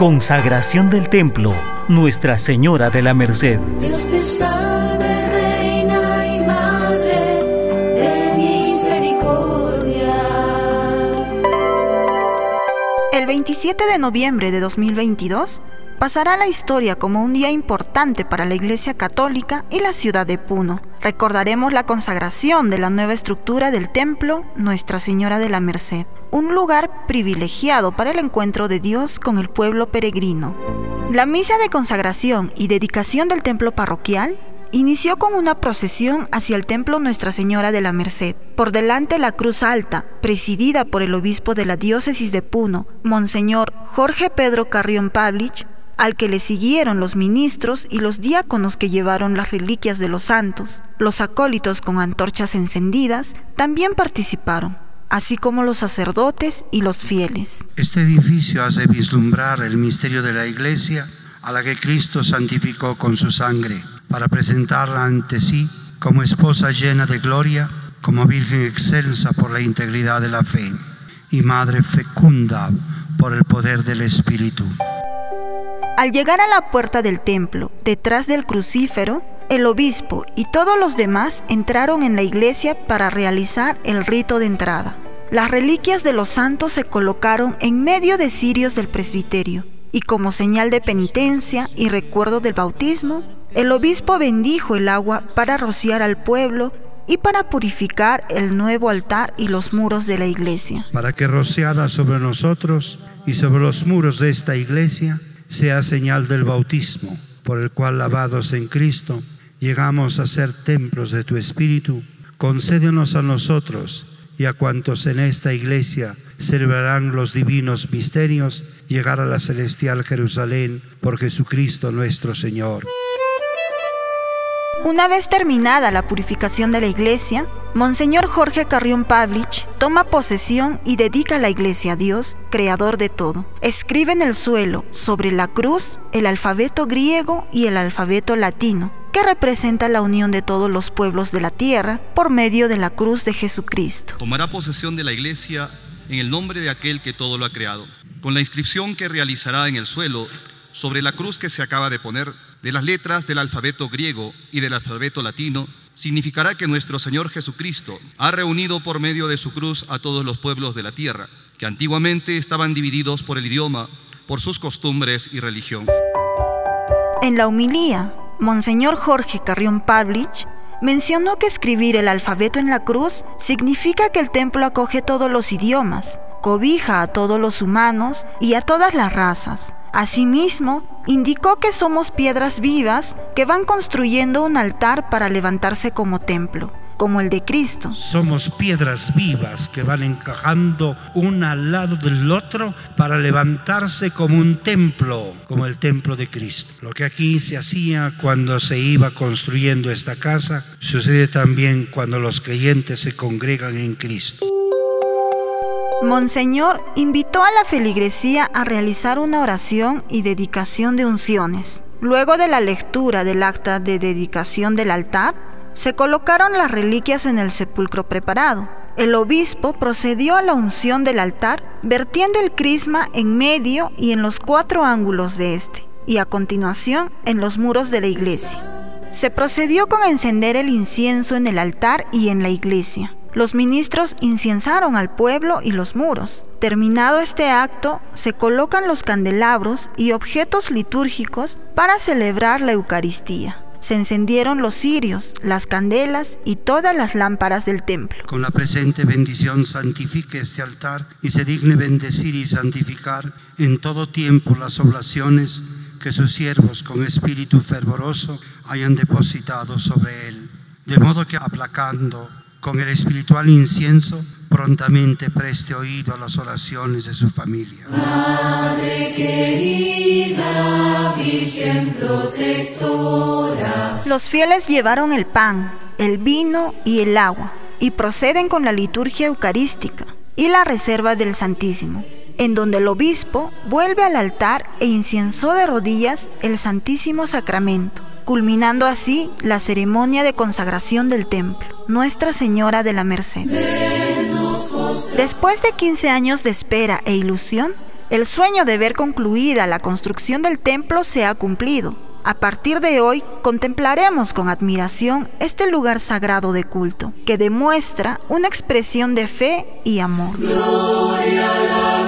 Consagración del templo, Nuestra Señora de la Merced. 27 de noviembre de 2022 pasará a la historia como un día importante para la Iglesia Católica y la ciudad de Puno. Recordaremos la consagración de la nueva estructura del templo Nuestra Señora de la Merced, un lugar privilegiado para el encuentro de Dios con el pueblo peregrino. La misa de consagración y dedicación del templo parroquial inició con una procesión hacia el templo Nuestra Señora de la Merced. Por delante la cruz alta, presidida por el obispo de la diócesis de Puno, Monseñor Jorge Pedro Carrión Pavlich, al que le siguieron los ministros y los diáconos que llevaron las reliquias de los santos. Los acólitos con antorchas encendidas también participaron, así como los sacerdotes y los fieles. Este edificio hace vislumbrar el misterio de la iglesia a la que Cristo santificó con su sangre, para presentarla ante sí como esposa llena de gloria, como virgen excelsa por la integridad de la fe y madre fecunda por el poder del Espíritu. Al llegar a la puerta del templo, detrás del crucífero, el obispo y todos los demás entraron en la iglesia para realizar el rito de entrada. Las reliquias de los santos se colocaron en medio de cirios del presbiterio y como señal de penitencia y recuerdo del bautismo, el obispo bendijo el agua para rociar al pueblo y para purificar el nuevo altar y los muros de la iglesia. Para que rociada sobre nosotros y sobre los muros de esta iglesia sea señal del bautismo, por el cual lavados en Cristo, llegamos a ser templos de tu Espíritu, concédenos a nosotros y a cuantos en esta iglesia celebrarán los divinos misterios, llegar a la celestial Jerusalén por Jesucristo nuestro Señor. Una vez terminada la purificación de la iglesia, Monseñor Jorge Carrión Pavlich toma posesión y dedica la iglesia a Dios, creador de todo. Escribe en el suelo, sobre la cruz, el alfabeto griego y el alfabeto latino, que representa la unión de todos los pueblos de la tierra por medio de la cruz de Jesucristo. Tomará posesión de la iglesia en el nombre de aquel que todo lo ha creado, con la inscripción que realizará en el suelo sobre la cruz que se acaba de poner de las letras del alfabeto griego y del alfabeto latino, significará que nuestro Señor Jesucristo ha reunido por medio de su cruz a todos los pueblos de la tierra, que antiguamente estaban divididos por el idioma, por sus costumbres y religión. En la humilía, Monseñor Jorge Carrión Pavlich mencionó que escribir el alfabeto en la cruz significa que el templo acoge todos los idiomas, cobija a todos los humanos y a todas las razas. Asimismo, indicó que somos piedras vivas que van construyendo un altar para levantarse como templo, como el de Cristo. Somos piedras vivas que van encajando una al lado del otro para levantarse como un templo, como el templo de Cristo. Lo que aquí se hacía cuando se iba construyendo esta casa, sucede también cuando los creyentes se congregan en Cristo. Monseñor invitó a la feligresía a realizar una oración y dedicación de unciones. Luego de la lectura del acta de dedicación del altar, se colocaron las reliquias en el sepulcro preparado. El obispo procedió a la unción del altar, vertiendo el crisma en medio y en los cuatro ángulos de este, y a continuación en los muros de la iglesia. Se procedió con encender el incienso en el altar y en la iglesia. Los ministros inciensaron al pueblo y los muros. Terminado este acto, se colocan los candelabros y objetos litúrgicos para celebrar la Eucaristía. Se encendieron los cirios, las candelas y todas las lámparas del templo. Con la presente bendición santifique este altar y se digne bendecir y santificar en todo tiempo las oblaciones que sus siervos con espíritu fervoroso hayan depositado sobre él. De modo que aplacando con el espiritual incienso, prontamente preste oído a las oraciones de su familia. Madre querida, Virgen protectora. Los fieles llevaron el pan, el vino y el agua y proceden con la liturgia eucarística y la reserva del Santísimo, en donde el obispo vuelve al altar e inciensó de rodillas el Santísimo Sacramento, culminando así la ceremonia de consagración del templo, Nuestra Señora de la Merced. Después de 15 años de espera e ilusión, El sueño de ver concluida la construcción del templo se ha cumplido. A partir de hoy contemplaremos con admiración este lugar sagrado de culto, que demuestra una expresión de fe y amor. Gloria